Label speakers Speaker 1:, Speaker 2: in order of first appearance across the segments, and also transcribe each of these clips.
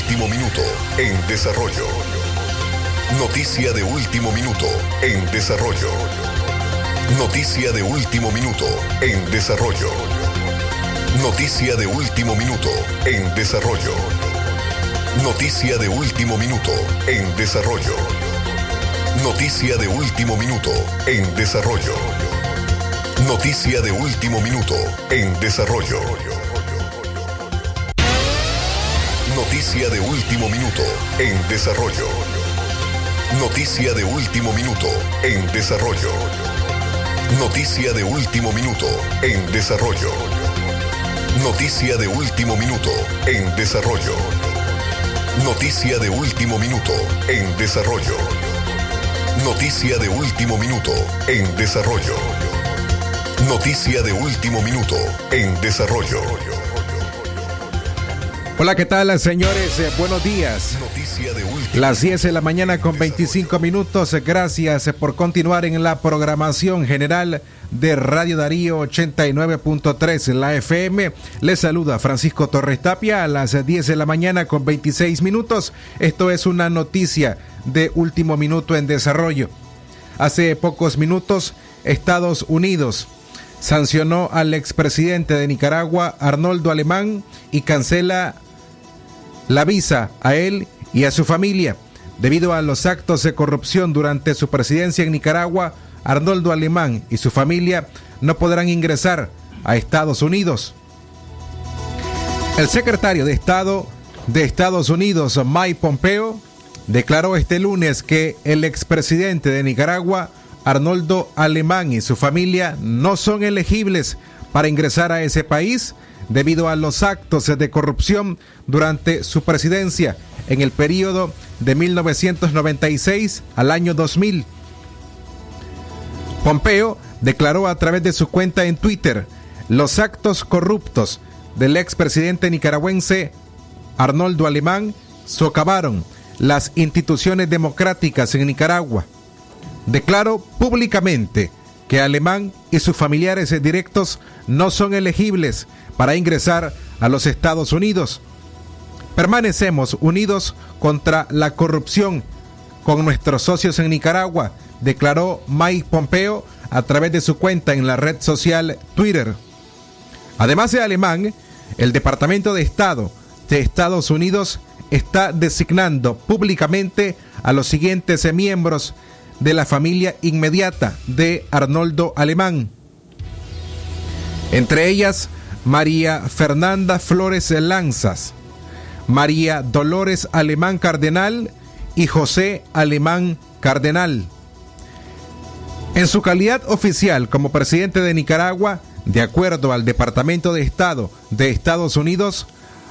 Speaker 1: último minuto en desarrollo. Noticia de último minuto en desarrollo. Noticia de último minuto en desarrollo. Noticia de último minuto en desarrollo. Noticia de último minuto en desarrollo. Noticia de último minuto en desarrollo. Noticia de último minuto en desarrollo. Noticia de último minuto en desarrollo. Noticia de último minuto en desarrollo. Noticia de último minuto en desarrollo. Noticia de último minuto en desarrollo. Noticia de último minuto en desarrollo. Noticia de último minuto en desarrollo. Noticia de último minuto en desarrollo.
Speaker 2: Hola, ¿qué tal, señores? Eh, buenos días.
Speaker 1: Noticia de último
Speaker 2: Las 10 de la mañana con 25 minutos. Gracias por continuar en la programación general de Radio Darío 89.3, la FM. Les saluda Francisco Torres Tapia a las 10 de la mañana con 26 minutos. Esto es una noticia de último minuto en desarrollo. Hace pocos minutos, Estados Unidos sancionó al expresidente de Nicaragua, Arnoldo Alemán, y cancela la visa a él y a su familia. Debido a los actos de corrupción durante su presidencia en Nicaragua, Arnoldo Alemán y su familia no podrán ingresar a Estados Unidos. El secretario de Estado de Estados Unidos, Mike Pompeo, declaró este lunes que el expresidente de Nicaragua, Arnoldo Alemán y su familia no son elegibles para ingresar a ese país debido a los actos de corrupción durante su presidencia en el periodo de 1996 al año 2000. Pompeo declaró a través de su cuenta en Twitter los actos corruptos del expresidente nicaragüense Arnoldo Alemán socavaron las instituciones democráticas en Nicaragua. Declaró públicamente que Alemán y sus familiares directos no son elegibles para ingresar a los Estados Unidos. Permanecemos unidos contra la corrupción con nuestros socios en Nicaragua, declaró Mike Pompeo a través de su cuenta en la red social Twitter. Además de Alemán, el Departamento de Estado de Estados Unidos está designando públicamente a los siguientes miembros de la familia inmediata de Arnoldo Alemán. Entre ellas, María Fernanda Flores Lanzas, María Dolores Alemán Cardenal y José Alemán Cardenal. En su calidad oficial como presidente de Nicaragua, de acuerdo al Departamento de Estado de Estados Unidos,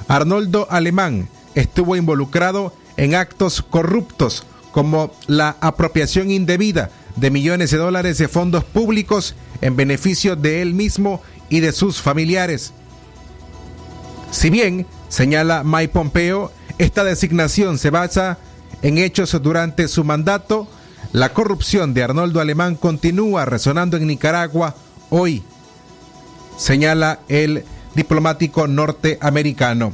Speaker 2: Arnoldo Alemán estuvo involucrado en actos corruptos como la apropiación indebida de millones de dólares de fondos públicos en beneficio de él mismo y de sus familiares. Si bien, señala Mike Pompeo, esta designación se basa en hechos durante su mandato, la corrupción de Arnoldo Alemán continúa resonando en Nicaragua hoy, señala el diplomático norteamericano.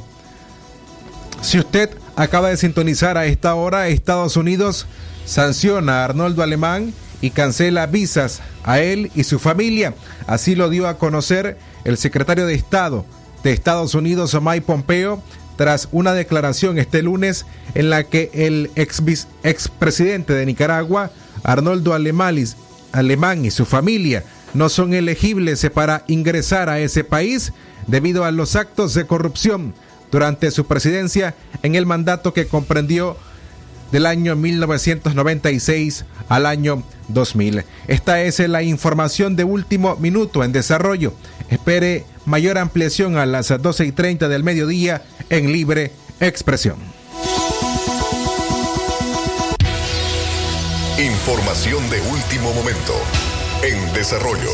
Speaker 2: Si usted acaba de sintonizar a esta hora, Estados Unidos sanciona a Arnoldo Alemán y cancela visas a él y su familia. Así lo dio a conocer el secretario de Estado de Estados Unidos, Mike Pompeo, tras una declaración este lunes en la que el expresidente de Nicaragua, Arnoldo Alemán y su familia no son elegibles para ingresar a ese país debido a los actos de corrupción durante su presidencia en el mandato que comprendió del año 1996 al año 2000. Esta es la información de último minuto en desarrollo. Espere mayor ampliación a las 12 y 30 del mediodía en libre expresión.
Speaker 1: Información de último momento en desarrollo.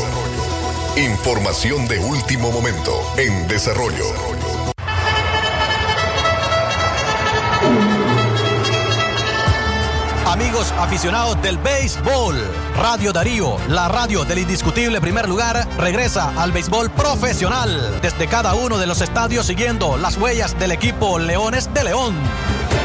Speaker 1: Información de último momento en desarrollo.
Speaker 3: Amigos aficionados del béisbol, Radio Darío, la radio del indiscutible primer lugar, regresa al béisbol profesional desde cada uno de los estadios siguiendo las huellas del equipo Leones de León.